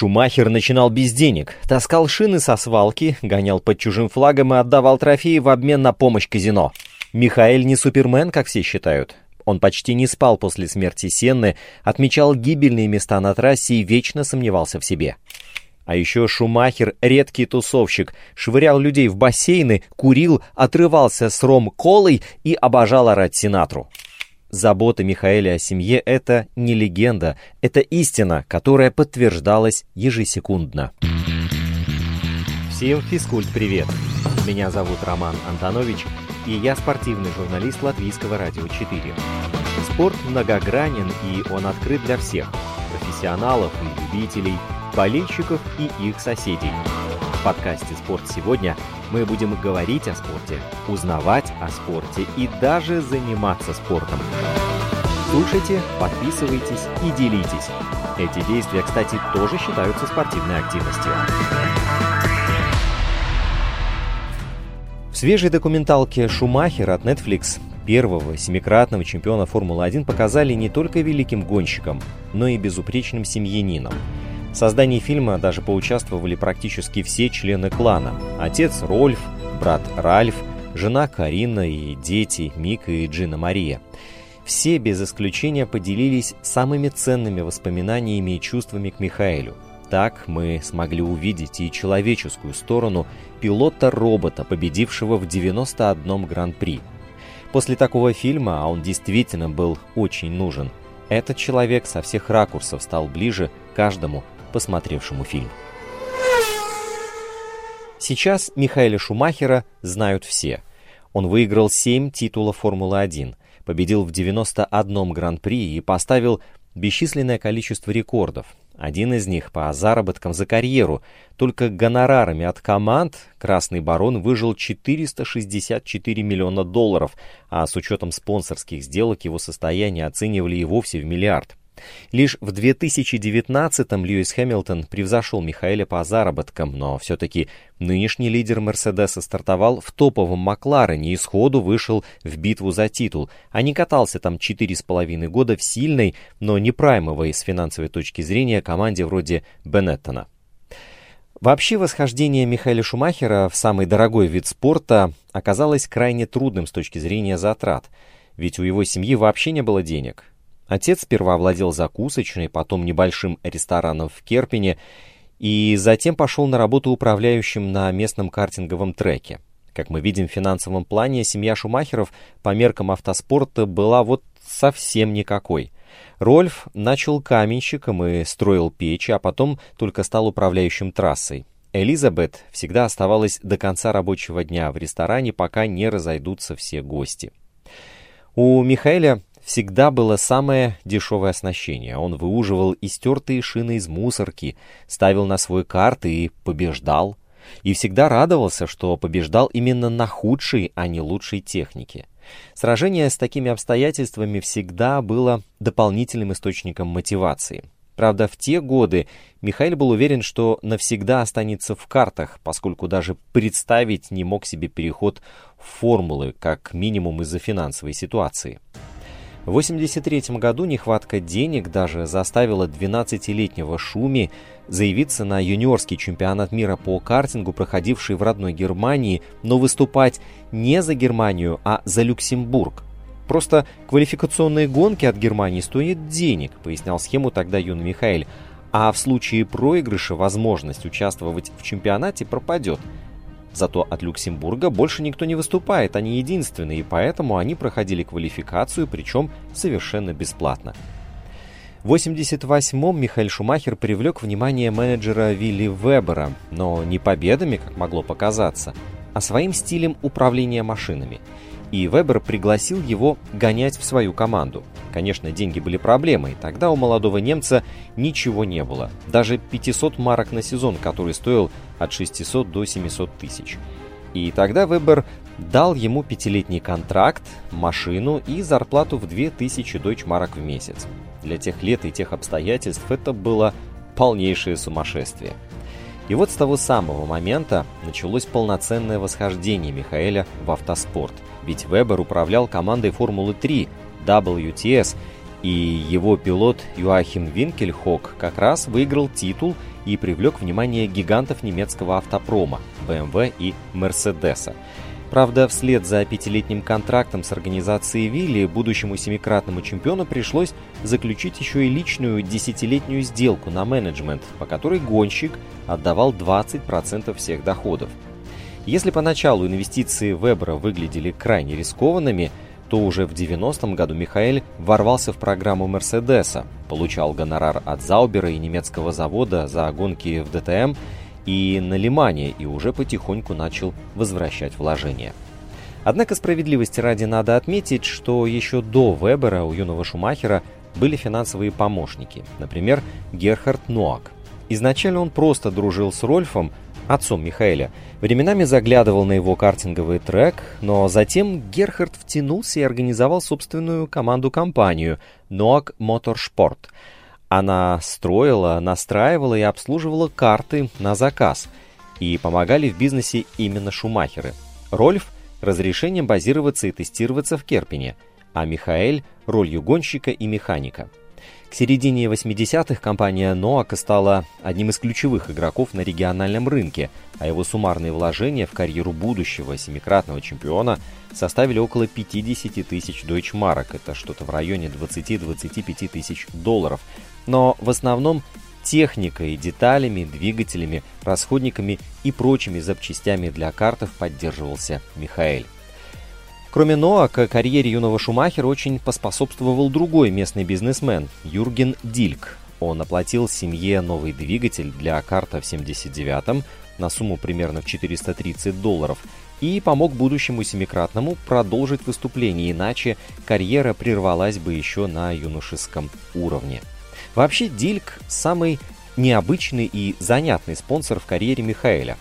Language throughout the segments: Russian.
Шумахер начинал без денег, таскал шины со свалки, гонял под чужим флагом и отдавал трофеи в обмен на помощь казино. Михаэль не супермен, как все считают. Он почти не спал после смерти Сенны, отмечал гибельные места на трассе и вечно сомневался в себе. А еще Шумахер, редкий тусовщик, швырял людей в бассейны, курил, отрывался с ром-колой и обожал орать Синатру. Забота Михаэля о семье — это не легенда, это истина, которая подтверждалась ежесекундно. Всем физкульт-привет! Меня зовут Роман Антонович, и я спортивный журналист Латвийского радио 4. Спорт многогранен, и он открыт для всех – профессионалов и любителей, болельщиков и их соседей. В подкасте «Спорт сегодня» мы будем говорить о спорте, узнавать о спорте и даже заниматься спортом. Слушайте, подписывайтесь и делитесь. Эти действия, кстати, тоже считаются спортивной активностью. В свежей документалке «Шумахер» от Netflix первого семикратного чемпиона Формулы-1 показали не только великим гонщиком, но и безупречным семьянином – в создании фильма даже поучаствовали практически все члены клана. Отец Рольф, брат Ральф, жена Карина и дети Мика и Джина Мария. Все без исключения поделились самыми ценными воспоминаниями и чувствами к Михаэлю. Так мы смогли увидеть и человеческую сторону пилота-робота, победившего в 91-м Гран-при. После такого фильма, а он действительно был очень нужен, этот человек со всех ракурсов стал ближе каждому посмотревшему фильм. Сейчас Михаэля Шумахера знают все. Он выиграл 7 титулов Формулы-1, победил в 91 Гран-при и поставил бесчисленное количество рекордов. Один из них по заработкам за карьеру. Только гонорарами от команд «Красный барон» выжил 464 миллиона долларов, а с учетом спонсорских сделок его состояние оценивали и вовсе в миллиард. Лишь в 2019-м Льюис Хэмилтон превзошел Михаэля по заработкам, но все-таки нынешний лидер Мерседеса стартовал в топовом Макларене и сходу вышел в битву за титул, а не катался там 4,5 года в сильной, но не праймовой с финансовой точки зрения команде вроде Беннеттона. Вообще восхождение Михаила Шумахера в самый дорогой вид спорта оказалось крайне трудным с точки зрения затрат, ведь у его семьи вообще не было денег. Отец сперва владел закусочной, потом небольшим рестораном в Керпине, и затем пошел на работу управляющим на местном картинговом треке. Как мы видим в финансовом плане, семья Шумахеров по меркам автоспорта была вот совсем никакой. Рольф начал каменщиком и строил печи, а потом только стал управляющим трассой. Элизабет всегда оставалась до конца рабочего дня в ресторане, пока не разойдутся все гости. У Михаэля всегда было самое дешевое оснащение. Он выуживал истертые шины из мусорки, ставил на свой карты и побеждал. И всегда радовался, что побеждал именно на худшей, а не лучшей технике. Сражение с такими обстоятельствами всегда было дополнительным источником мотивации. Правда, в те годы Михаил был уверен, что навсегда останется в картах, поскольку даже представить не мог себе переход в формулы, как минимум из-за финансовой ситуации. В 1983 году нехватка денег даже заставила 12-летнего Шуми заявиться на юниорский чемпионат мира по картингу, проходивший в родной Германии, но выступать не за Германию, а за Люксембург. Просто квалификационные гонки от Германии стоят денег, пояснял схему тогда юный Михаил. А в случае проигрыша возможность участвовать в чемпионате пропадет. Зато от Люксембурга больше никто не выступает, они единственные, и поэтому они проходили квалификацию, причем совершенно бесплатно. В 88-м Михаил Шумахер привлек внимание менеджера Вилли Вебера, но не победами, как могло показаться, а своим стилем управления машинами. И Вебер пригласил его гонять в свою команду. Конечно, деньги были проблемой, тогда у молодого немца ничего не было. Даже 500 марок на сезон, который стоил от 600 до 700 тысяч. И тогда Вебер дал ему пятилетний контракт, машину и зарплату в 2000 дойчмарок в месяц. Для тех лет и тех обстоятельств это было полнейшее сумасшествие. И вот с того самого момента началось полноценное восхождение Михаэля в автоспорт. Ведь Вебер управлял командой Формулы-3 WTS И его пилот Юахим Винкельхок как раз выиграл титул и привлек внимание гигантов немецкого автопрома BMW и Мерседеса. Правда, вслед за пятилетним контрактом с организацией Вилли будущему семикратному чемпиону пришлось заключить еще и личную десятилетнюю сделку на менеджмент, по которой гонщик отдавал 20% всех доходов. Если поначалу инвестиции Вебера выглядели крайне рискованными, то уже в 90-м году Михаэль ворвался в программу Мерседеса, получал гонорар от Заубера и немецкого завода за гонки в ДТМ и на Лимане, и уже потихоньку начал возвращать вложения. Однако справедливости ради надо отметить, что еще до Вебера у юного Шумахера были финансовые помощники, например, Герхард Ноак. Изначально он просто дружил с Рольфом, отцом Михаэля, временами заглядывал на его картинговый трек, но затем Герхард втянулся и организовал собственную команду-компанию Noak Motorsport – она строила, настраивала и обслуживала карты на заказ, и помогали в бизнесе именно шумахеры. Рольф – разрешением базироваться и тестироваться в Керпине, а Михаэль – ролью гонщика и механика – к середине 80-х компания Noak стала одним из ключевых игроков на региональном рынке, а его суммарные вложения в карьеру будущего семикратного чемпиона составили около 50 тысяч дойчмарок, это что-то в районе 20-25 тысяч долларов. Но в основном техникой, деталями, двигателями, расходниками и прочими запчастями для картов поддерживался Михаэль. Кроме Ноака, карьере юного Шумахера очень поспособствовал другой местный бизнесмен – Юрген Дильк. Он оплатил семье новый двигатель для карта в 79-м на сумму примерно в 430 долларов и помог будущему семикратному продолжить выступление, иначе карьера прервалась бы еще на юношеском уровне. Вообще, Дильк – самый необычный и занятный спонсор в карьере Михаэля.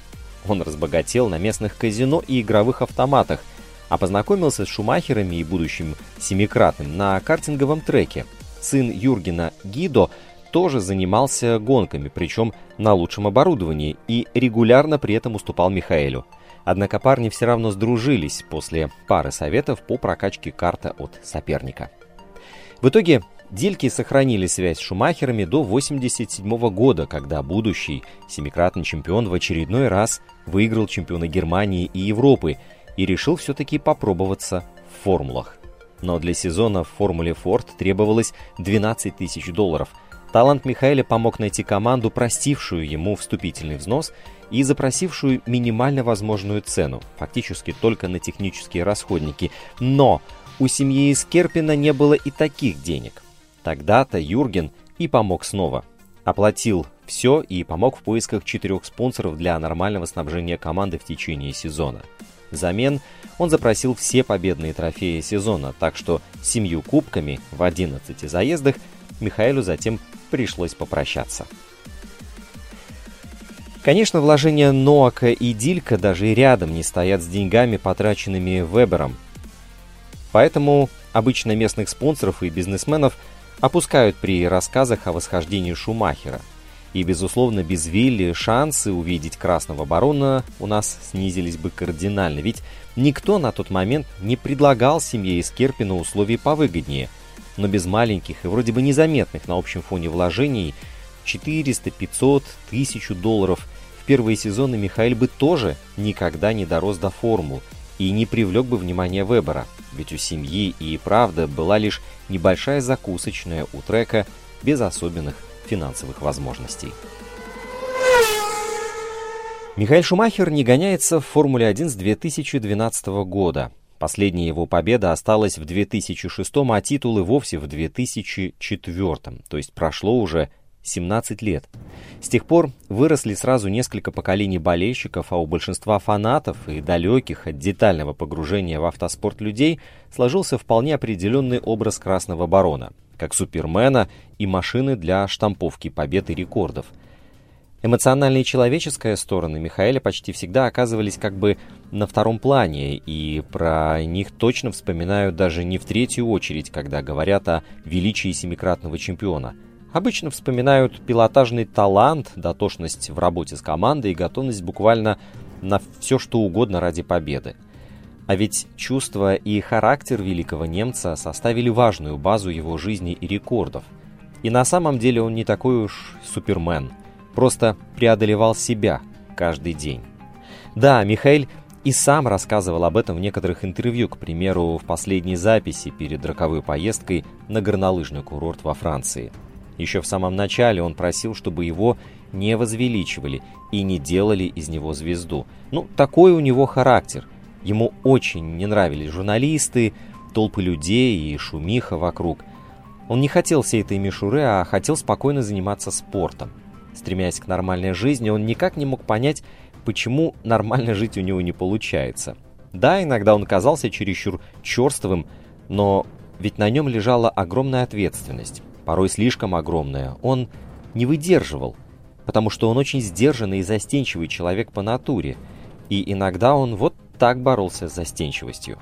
Он разбогател на местных казино и игровых автоматах – а познакомился с Шумахерами и будущим семикратным на картинговом треке. Сын Юргена Гидо тоже занимался гонками, причем на лучшем оборудовании, и регулярно при этом уступал Михаэлю. Однако парни все равно сдружились после пары советов по прокачке карта от соперника. В итоге Дильки сохранили связь с Шумахерами до 1987 года, когда будущий семикратный чемпион в очередной раз выиграл чемпиона Германии и Европы и решил все-таки попробоваться в формулах. Но для сезона в формуле Ford требовалось 12 тысяч долларов. Талант Михаэля помог найти команду, простившую ему вступительный взнос и запросившую минимально возможную цену, фактически только на технические расходники. Но у семьи из Керпина не было и таких денег. Тогда-то Юрген и помог снова. Оплатил все и помог в поисках четырех спонсоров для нормального снабжения команды в течение сезона. Взамен он запросил все победные трофеи сезона, так что семью кубками в 11 заездах Михаилу затем пришлось попрощаться. Конечно, вложения Ноака и Дилька даже и рядом не стоят с деньгами, потраченными Вебером. Поэтому обычно местных спонсоров и бизнесменов опускают при рассказах о восхождении Шумахера – и, безусловно, без Вилли шансы увидеть Красного Барона у нас снизились бы кардинально, ведь никто на тот момент не предлагал семье из Керпина условий повыгоднее. Но без маленьких и вроде бы незаметных на общем фоне вложений 400, 500, 1000 долларов в первые сезоны Михаил бы тоже никогда не дорос до формул и не привлек бы внимание Вебера, ведь у семьи и правда была лишь небольшая закусочная у трека без особенных финансовых возможностей. Михаил Шумахер не гоняется в Формуле-1 с 2012 года. Последняя его победа осталась в 2006, а титулы вовсе в 2004, то есть прошло уже 17 лет. С тех пор выросли сразу несколько поколений болельщиков, а у большинства фанатов и далеких от детального погружения в автоспорт людей сложился вполне определенный образ Красного Барона – как Супермена и машины для штамповки побед и рекордов. Эмоциональная и человеческая стороны Михаэля почти всегда оказывались как бы на втором плане, и про них точно вспоминают даже не в третью очередь, когда говорят о величии семикратного чемпиона. Обычно вспоминают пилотажный талант, дотошность в работе с командой и готовность буквально на все что угодно ради победы. А ведь чувства и характер великого немца составили важную базу его жизни и рекордов. И на самом деле он не такой уж супермен, просто преодолевал себя каждый день. Да, Михаил и сам рассказывал об этом в некоторых интервью, к примеру, в последней записи перед роковой поездкой на горнолыжный курорт во Франции. Еще в самом начале он просил, чтобы его не возвеличивали и не делали из него звезду. Ну, такой у него характер. Ему очень не нравились журналисты, толпы людей и шумиха вокруг. Он не хотел всей этой мишуры, а хотел спокойно заниматься спортом. Стремясь к нормальной жизни, он никак не мог понять, почему нормально жить у него не получается. Да, иногда он казался чересчур черствым, но ведь на нем лежала огромная ответственность, порой слишком огромная. Он не выдерживал, потому что он очень сдержанный и застенчивый человек по натуре, и иногда он вот так боролся с застенчивостью.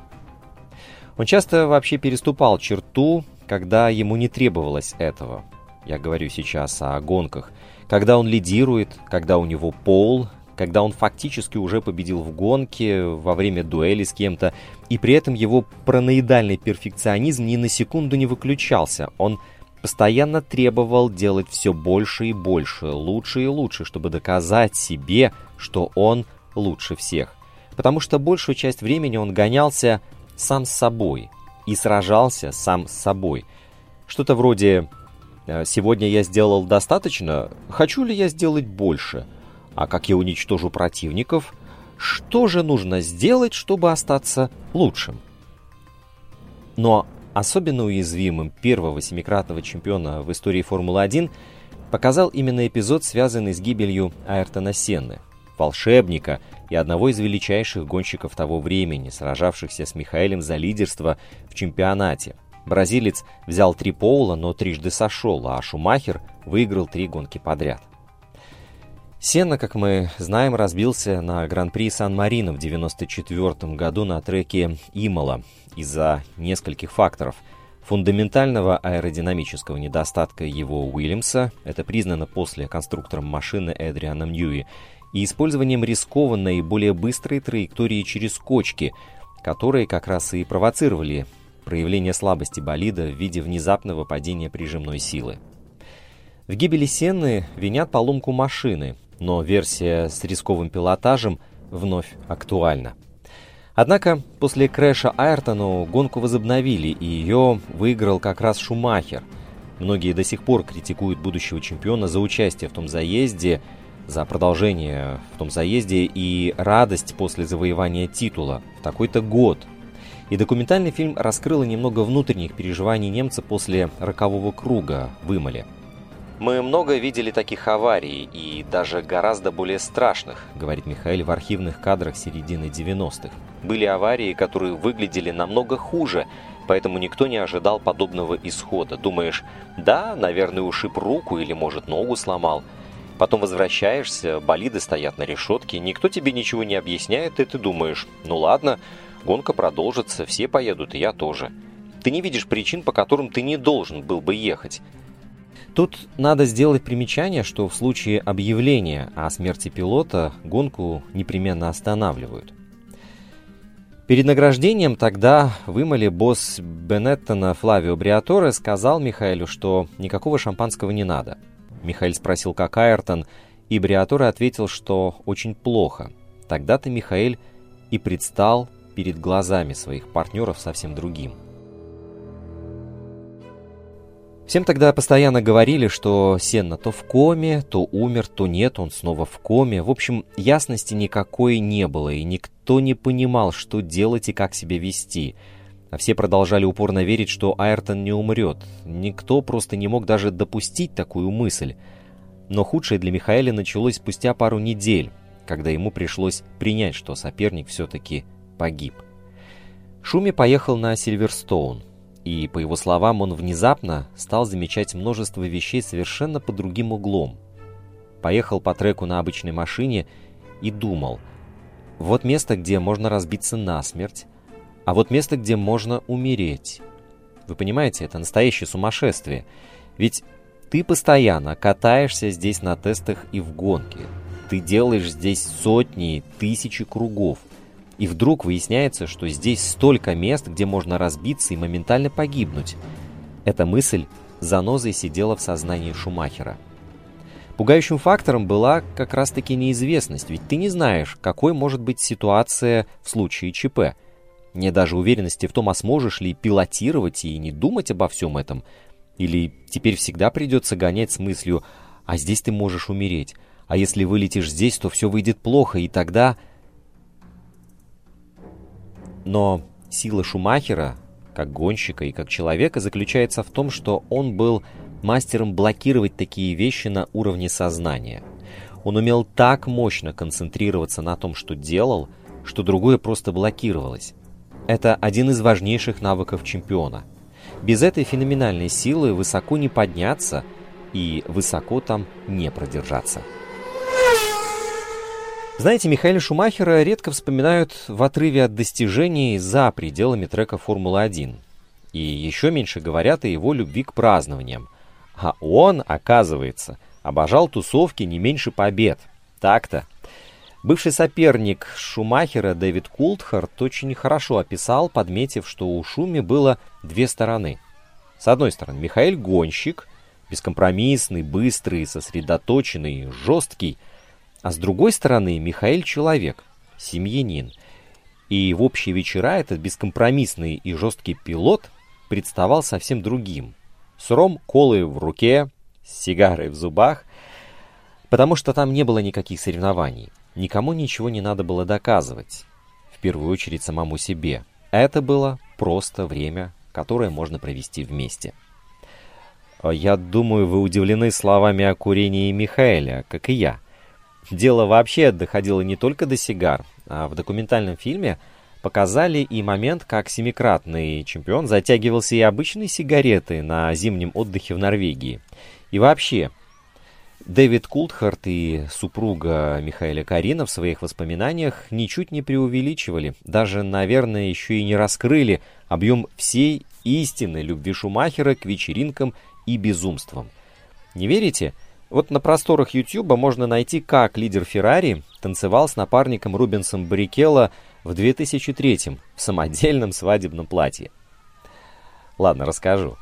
Он часто вообще переступал черту, когда ему не требовалось этого. Я говорю сейчас о гонках. Когда он лидирует, когда у него пол, когда он фактически уже победил в гонке, во время дуэли с кем-то, и при этом его параноидальный перфекционизм ни на секунду не выключался. Он постоянно требовал делать все больше и больше, лучше и лучше, чтобы доказать себе, что он лучше всех. Потому что большую часть времени он гонялся сам с собой и сражался сам с собой. Что-то вроде «Э, «Сегодня я сделал достаточно, хочу ли я сделать больше?» А как я уничтожу противников? Что же нужно сделать, чтобы остаться лучшим? Но особенно уязвимым первого семикратного чемпиона в истории Формулы-1 показал именно эпизод, связанный с гибелью Айртона Сенны, волшебника и одного из величайших гонщиков того времени, сражавшихся с Михаэлем за лидерство в чемпионате. Бразилец взял три поула, но трижды сошел, а Шумахер выиграл три гонки подряд. Сенна, как мы знаем, разбился на Гран-при Сан-Марино в 1994 году на треке Имола из-за нескольких факторов. Фундаментального аэродинамического недостатка его Уильямса, это признано после конструктором машины Эдрианом Ньюи, и использованием рискованной и более быстрой траектории через кочки, которые как раз и провоцировали проявление слабости болида в виде внезапного падения прижимной силы. В гибели Сенны винят поломку машины, но версия с рисковым пилотажем вновь актуальна. Однако после крэша Айртону гонку возобновили, и ее выиграл как раз Шумахер. Многие до сих пор критикуют будущего чемпиона за участие в том заезде, за продолжение в том заезде и радость после завоевания титула в такой-то год. И документальный фильм раскрыл немного внутренних переживаний немца после рокового круга в Имале – мы много видели таких аварий, и даже гораздо более страшных, говорит Михаил в архивных кадрах середины 90-х. Были аварии, которые выглядели намного хуже, поэтому никто не ожидал подобного исхода. Думаешь, да, наверное, ушиб руку или, может, ногу сломал. Потом возвращаешься, болиды стоят на решетке, никто тебе ничего не объясняет, и ты думаешь, ну ладно, гонка продолжится, все поедут, и я тоже. Ты не видишь причин, по которым ты не должен был бы ехать. Тут надо сделать примечание, что в случае объявления о смерти пилота гонку непременно останавливают. Перед награждением тогда вымыли босс Бенеттона Флавио Бриаторе сказал Михаилу, что никакого шампанского не надо. Михаил спросил, как Айртон, и Бриаторе ответил, что очень плохо. Тогда-то Михаил и предстал перед глазами своих партнеров совсем другим – Всем тогда постоянно говорили, что Сенна то в коме, то умер, то нет, он снова в коме. В общем, ясности никакой не было, и никто не понимал, что делать и как себя вести. А все продолжали упорно верить, что Айртон не умрет. Никто просто не мог даже допустить такую мысль. Но худшее для Михаэля началось спустя пару недель, когда ему пришлось принять, что соперник все-таки погиб. Шуми поехал на Сильверстоун. И, по его словам, он внезапно стал замечать множество вещей совершенно под другим углом. Поехал по треку на обычной машине и думал, вот место, где можно разбиться насмерть, а вот место, где можно умереть. Вы понимаете, это настоящее сумасшествие. Ведь ты постоянно катаешься здесь на тестах и в гонке. Ты делаешь здесь сотни, тысячи кругов. И вдруг выясняется, что здесь столько мест, где можно разбиться и моментально погибнуть. Эта мысль занозой сидела в сознании Шумахера. Пугающим фактором была как раз-таки неизвестность, ведь ты не знаешь, какой может быть ситуация в случае ЧП. Нет даже уверенности в том, а сможешь ли пилотировать и не думать обо всем этом. Или теперь всегда придется гонять с мыслью «а здесь ты можешь умереть», а если вылетишь здесь, то все выйдет плохо, и тогда... Но сила Шумахера, как гонщика и как человека, заключается в том, что он был мастером блокировать такие вещи на уровне сознания. Он умел так мощно концентрироваться на том, что делал, что другое просто блокировалось. Это один из важнейших навыков чемпиона. Без этой феноменальной силы высоко не подняться и высоко там не продержаться. Знаете, Михаила Шумахера редко вспоминают в отрыве от достижений за пределами трека «Формула-1». И еще меньше говорят о его любви к празднованиям. А он, оказывается, обожал тусовки не меньше побед. Так-то. Бывший соперник Шумахера Дэвид Култхарт очень хорошо описал, подметив, что у Шуми было две стороны. С одной стороны, Михаил Гонщик, бескомпромиссный, быстрый, сосредоточенный, жесткий – а с другой стороны, Михаил человек, семьянин. И в общие вечера этот бескомпромиссный и жесткий пилот представал совсем другим. С ром колы в руке, с сигарой в зубах, потому что там не было никаких соревнований. Никому ничего не надо было доказывать. В первую очередь самому себе. Это было просто время, которое можно провести вместе. Я думаю, вы удивлены словами о курении Михаэля, как и я. Дело вообще доходило не только до сигар, а в документальном фильме показали и момент, как семикратный чемпион затягивался и обычной сигареты на зимнем отдыхе в Норвегии. И вообще, Дэвид Култхарт и супруга Михаила Карина в своих воспоминаниях ничуть не преувеличивали, даже, наверное, еще и не раскрыли объем всей истины любви Шумахера к вечеринкам и безумствам. Не верите? Вот на просторах YouTube можно найти, как лидер Феррари танцевал с напарником Рубенсом Баррикелло в 2003 в самодельном свадебном платье. Ладно, расскажу.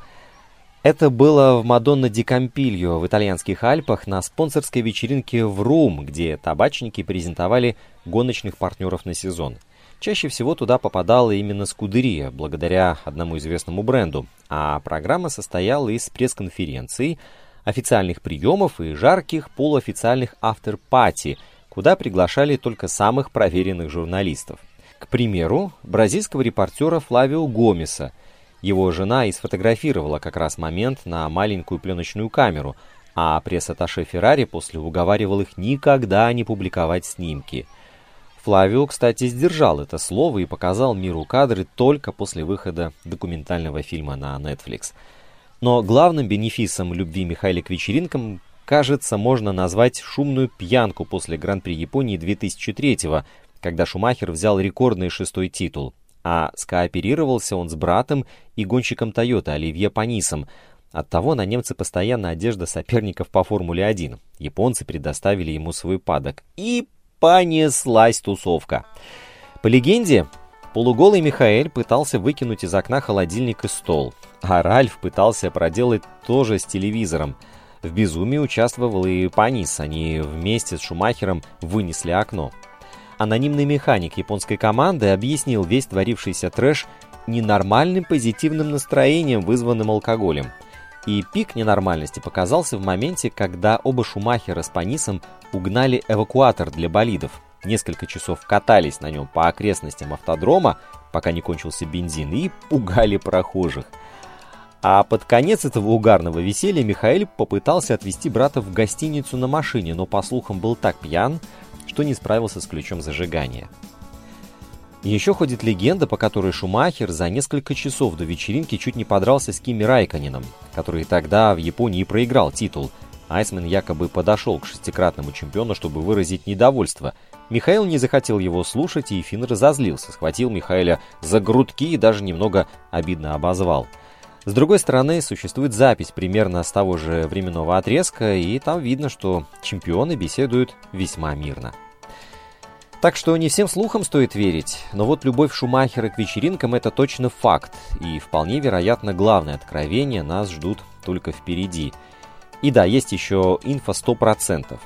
Это было в Мадонна ди Кампильо в итальянских Альпах на спонсорской вечеринке в Рум, где табачники презентовали гоночных партнеров на сезон. Чаще всего туда попадала именно Скудерия, благодаря одному известному бренду, а программа состояла из пресс-конференций, официальных приемов и жарких полуофициальных автор-пати, куда приглашали только самых проверенных журналистов. К примеру, бразильского репортера Флавио Гомеса. Его жена и сфотографировала как раз момент на маленькую пленочную камеру, а пресс-атташе Феррари после уговаривал их никогда не публиковать снимки. Флавио, кстати, сдержал это слово и показал миру кадры только после выхода документального фильма на Netflix – но главным бенефисом любви Михайля к вечеринкам, кажется, можно назвать шумную пьянку после Гран-при Японии 2003-го, когда Шумахер взял рекордный шестой титул. А скооперировался он с братом и гонщиком Тойоты Оливье Панисом. Оттого на немцы постоянно одежда соперников по Формуле-1. Японцы предоставили ему свой падок. И понеслась тусовка. По легенде, полуголый Михаэль пытался выкинуть из окна холодильник и стол. А Ральф пытался проделать то же с телевизором. В безумии участвовал и Панис, они вместе с Шумахером вынесли окно. Анонимный механик японской команды объяснил весь творившийся трэш ненормальным позитивным настроением, вызванным алкоголем. И пик ненормальности показался в моменте, когда оба Шумахера с Панисом угнали эвакуатор для болидов. Несколько часов катались на нем по окрестностям автодрома, пока не кончился бензин, и пугали прохожих – а под конец этого угарного веселья Михаил попытался отвезти брата в гостиницу на машине, но, по слухам, был так пьян, что не справился с ключом зажигания. Еще ходит легенда, по которой Шумахер за несколько часов до вечеринки чуть не подрался с Кими Райконином, который тогда в Японии проиграл титул. Айсмен якобы подошел к шестикратному чемпиону, чтобы выразить недовольство. Михаил не захотел его слушать, и Финн разозлился, схватил Михаила за грудки и даже немного обидно обозвал – с другой стороны, существует запись примерно с того же временного отрезка, и там видно, что чемпионы беседуют весьма мирно. Так что не всем слухам стоит верить, но вот любовь Шумахера к вечеринкам – это точно факт, и вполне вероятно главное откровение нас ждут только впереди. И да, есть еще инфа 100%.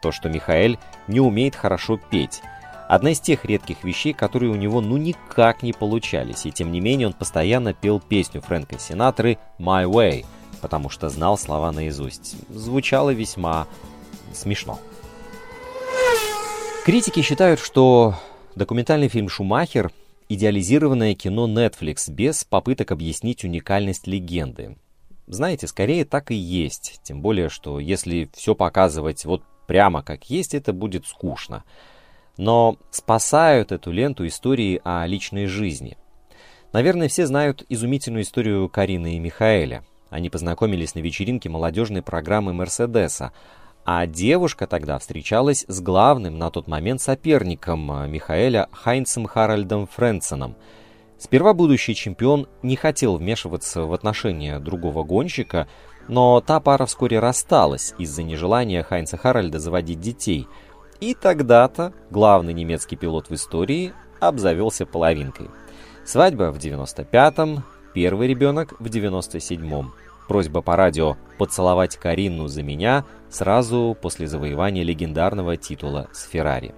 То, что Михаэль не умеет хорошо петь. Одна из тех редких вещей, которые у него ну никак не получались, и тем не менее он постоянно пел песню Фрэнка Синатры «My Way», потому что знал слова наизусть. Звучало весьма смешно. Критики считают, что документальный фильм «Шумахер» — идеализированное кино Netflix без попыток объяснить уникальность легенды. Знаете, скорее так и есть, тем более, что если все показывать вот прямо как есть, это будет скучно. Но спасают эту ленту истории о личной жизни. Наверное, все знают изумительную историю Карины и Михаэля. Они познакомились на вечеринке молодежной программы «Мерседеса», а девушка тогда встречалась с главным на тот момент соперником Михаэля Хайнцем Харальдом Френсеном. Сперва будущий чемпион не хотел вмешиваться в отношения другого гонщика, но та пара вскоре рассталась из-за нежелания Хайнца Харальда заводить детей. И тогда-то главный немецкий пилот в истории обзавелся половинкой. Свадьба в 95-м, первый ребенок в 97-м. Просьба по радио поцеловать Карину за меня сразу после завоевания легендарного титула с Феррари.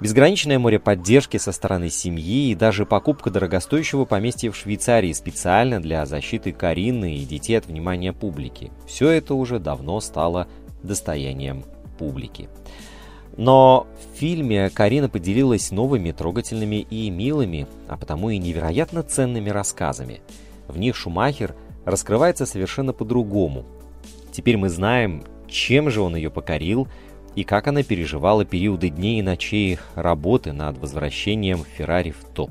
Безграничное море поддержки со стороны семьи и даже покупка дорогостоящего поместья в Швейцарии специально для защиты Карины и детей от внимания публики. Все это уже давно стало достоянием публики. Но в фильме Карина поделилась новыми, трогательными и милыми, а потому и невероятно ценными рассказами. В них Шумахер – раскрывается совершенно по-другому. Теперь мы знаем, чем же он ее покорил и как она переживала периоды дней и ночей работы над возвращением Феррари в топ.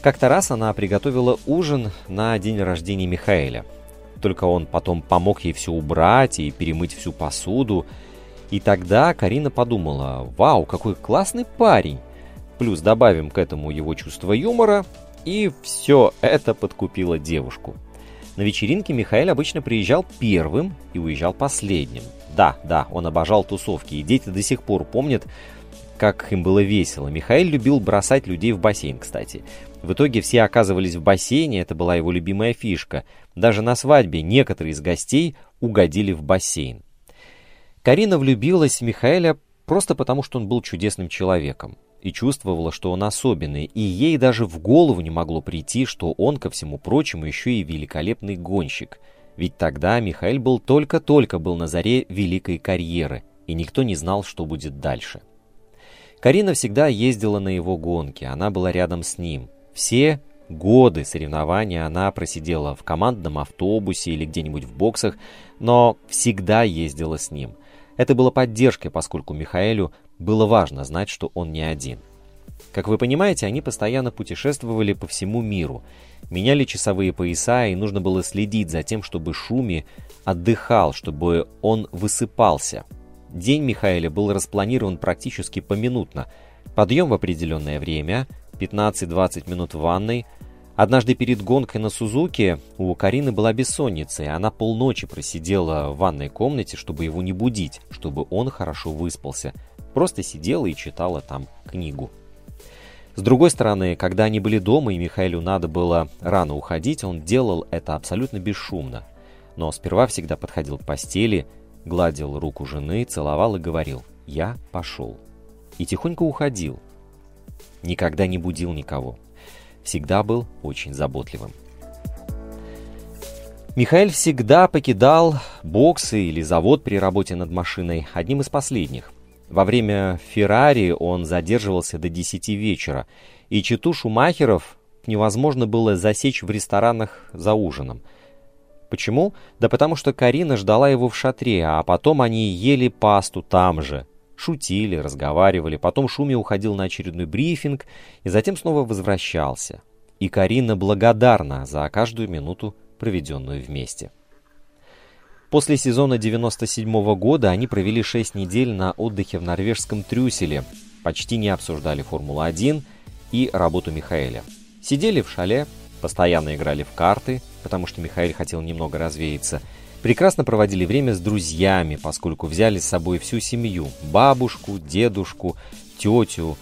Как-то раз она приготовила ужин на день рождения Михаэля. Только он потом помог ей все убрать и перемыть всю посуду. И тогда Карина подумала, вау, какой классный парень. Плюс добавим к этому его чувство юмора, и все это подкупило девушку. На вечеринке Михаил обычно приезжал первым и уезжал последним. Да, да, он обожал тусовки, и дети до сих пор помнят, как им было весело. Михаил любил бросать людей в бассейн, кстати. В итоге все оказывались в бассейне, это была его любимая фишка. Даже на свадьбе некоторые из гостей угодили в бассейн. Карина влюбилась в Михаэля просто потому, что он был чудесным человеком и чувствовала, что он особенный, и ей даже в голову не могло прийти, что он, ко всему прочему, еще и великолепный гонщик. Ведь тогда Михаил был только-только был на заре великой карьеры, и никто не знал, что будет дальше. Карина всегда ездила на его гонки, она была рядом с ним. Все годы соревнования она просидела в командном автобусе или где-нибудь в боксах, но всегда ездила с ним. Это было поддержкой, поскольку Михаэлю было важно знать, что он не один. Как вы понимаете, они постоянно путешествовали по всему миру, меняли часовые пояса, и нужно было следить за тем, чтобы Шуми отдыхал, чтобы он высыпался. День Михаэля был распланирован практически поминутно. Подъем в определенное время, 15-20 минут в ванной – Однажды перед гонкой на Сузуке у Карины была бессонница, и она полночи просидела в ванной комнате, чтобы его не будить, чтобы он хорошо выспался. Просто сидела и читала там книгу. С другой стороны, когда они были дома и Михаилу надо было рано уходить, он делал это абсолютно бесшумно. Но сперва всегда подходил к постели, гладил руку жены, целовал и говорил «Я пошел». И тихонько уходил. Никогда не будил никого всегда был очень заботливым. Михаил всегда покидал боксы или завод при работе над машиной одним из последних. Во время Феррари он задерживался до 10 вечера, и читу Шумахеров невозможно было засечь в ресторанах за ужином. Почему? Да потому что Карина ждала его в шатре, а потом они ели пасту там же, шутили, разговаривали, потом Шуми уходил на очередной брифинг и затем снова возвращался. И Карина благодарна за каждую минуту, проведенную вместе. После сезона 97 -го года они провели 6 недель на отдыхе в норвежском Трюселе, почти не обсуждали Формулу-1 и работу Михаэля. Сидели в шале, постоянно играли в карты, потому что Михаил хотел немного развеяться, Прекрасно проводили время с друзьями, поскольку взяли с собой всю семью – бабушку, дедушку, тетю.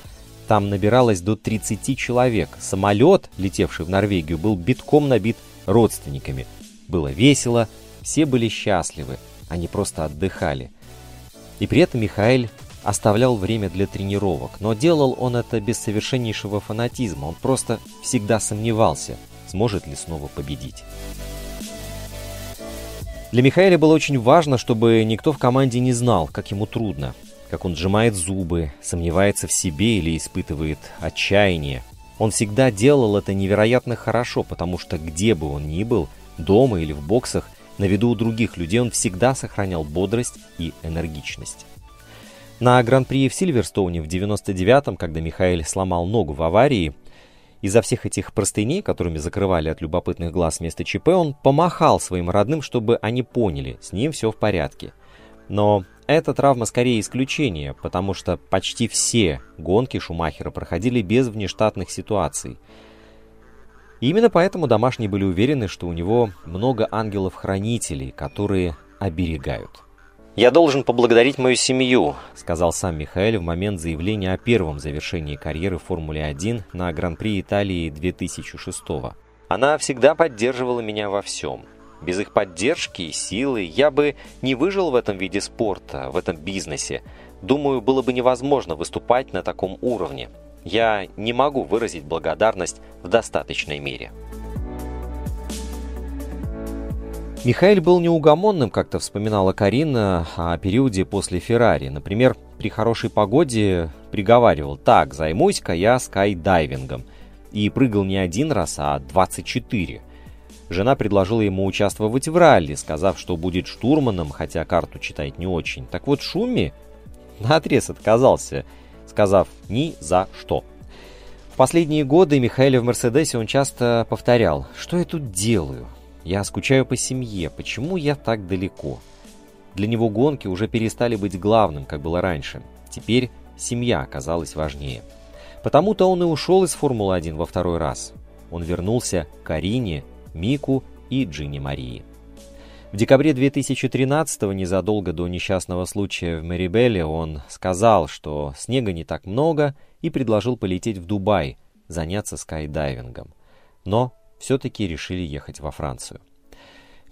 Там набиралось до 30 человек. Самолет, летевший в Норвегию, был битком набит родственниками. Было весело, все были счастливы, они просто отдыхали. И при этом Михаил оставлял время для тренировок, но делал он это без совершеннейшего фанатизма, он просто всегда сомневался, сможет ли снова победить. Для Михаила было очень важно, чтобы никто в команде не знал, как ему трудно, как он сжимает зубы, сомневается в себе или испытывает отчаяние. Он всегда делал это невероятно хорошо, потому что где бы он ни был, дома или в боксах, на виду у других людей он всегда сохранял бодрость и энергичность. На Гран-при в Сильверстоуне в 99-м, когда Михаил сломал ногу в аварии, из-за всех этих простыней, которыми закрывали от любопытных глаз место ЧП, он помахал своим родным, чтобы они поняли, с ним все в порядке. Но эта травма скорее исключение, потому что почти все гонки Шумахера проходили без внештатных ситуаций. И именно поэтому домашние были уверены, что у него много ангелов-хранителей, которые оберегают. «Я должен поблагодарить мою семью», — сказал сам Михаил в момент заявления о первом завершении карьеры в Формуле-1 на Гран-при Италии 2006 -го. «Она всегда поддерживала меня во всем. Без их поддержки и силы я бы не выжил в этом виде спорта, в этом бизнесе. Думаю, было бы невозможно выступать на таком уровне. Я не могу выразить благодарность в достаточной мере». Михаил был неугомонным, как-то вспоминала Карина о периоде после Феррари. Например, при хорошей погоде приговаривал «Так, займусь-ка я скайдайвингом». И прыгал не один раз, а 24. Жена предложила ему участвовать в ралли, сказав, что будет штурманом, хотя карту читать не очень. Так вот Шуми наотрез отказался, сказав «ни за что». В последние годы Михаиле в Мерседесе он часто повторял «Что я тут делаю? Я скучаю по семье. Почему я так далеко? Для него гонки уже перестали быть главным, как было раньше. Теперь семья оказалась важнее. Потому-то он и ушел из Формулы-1 во второй раз. Он вернулся к Карине, Мику и Джинни Марии. В декабре 2013-го, незадолго до несчастного случая в Мэрибелле, он сказал, что снега не так много, и предложил полететь в Дубай, заняться скайдайвингом. Но все-таки решили ехать во Францию.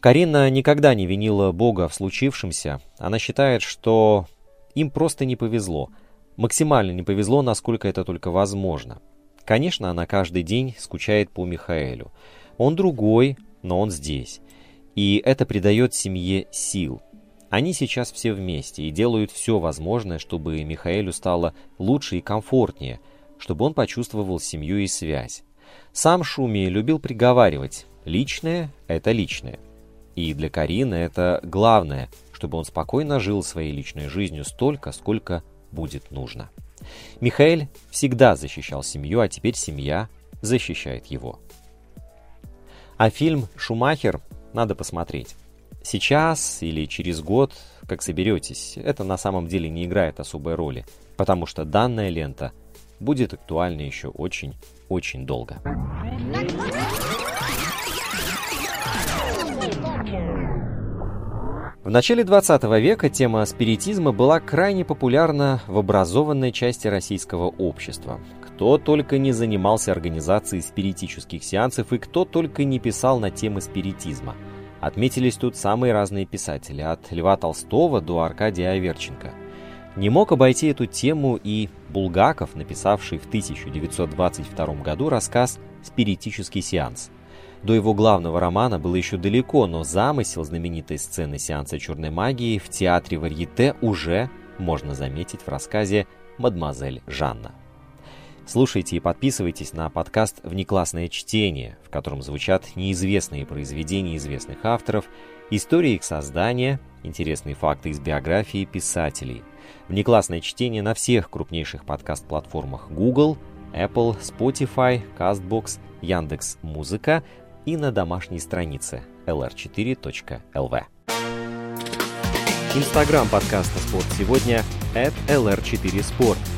Карина никогда не винила Бога в случившемся. Она считает, что им просто не повезло. Максимально не повезло, насколько это только возможно. Конечно, она каждый день скучает по Михаэлю. Он другой, но он здесь. И это придает семье сил. Они сейчас все вместе и делают все возможное, чтобы Михаэлю стало лучше и комфортнее, чтобы он почувствовал семью и связь. Сам Шуми любил приговаривать «личное – это личное». И для Карины это главное, чтобы он спокойно жил своей личной жизнью столько, сколько будет нужно. Михаил всегда защищал семью, а теперь семья защищает его. А фильм «Шумахер» надо посмотреть. Сейчас или через год, как соберетесь, это на самом деле не играет особой роли, потому что данная лента будет актуальна еще очень-очень долго. В начале 20 века тема спиритизма была крайне популярна в образованной части российского общества. Кто только не занимался организацией спиритических сеансов и кто только не писал на темы спиритизма. Отметились тут самые разные писатели, от Льва Толстого до Аркадия Аверченко – не мог обойти эту тему и Булгаков, написавший в 1922 году рассказ «Спиритический сеанс». До его главного романа было еще далеко, но замысел знаменитой сцены сеанса черной магии в театре Варьете уже можно заметить в рассказе «Мадемуазель Жанна». Слушайте и подписывайтесь на подкаст «Внеклассное чтение», в котором звучат неизвестные произведения известных авторов, истории их создания, интересные факты из биографии писателей – Внеклассное чтение на всех крупнейших подкаст-платформах Google, Apple, Spotify, CastBox, Яндекс Музыка и на домашней странице lr4.lv. Инстаграм подкаста «Спорт сегодня» at lr4sport.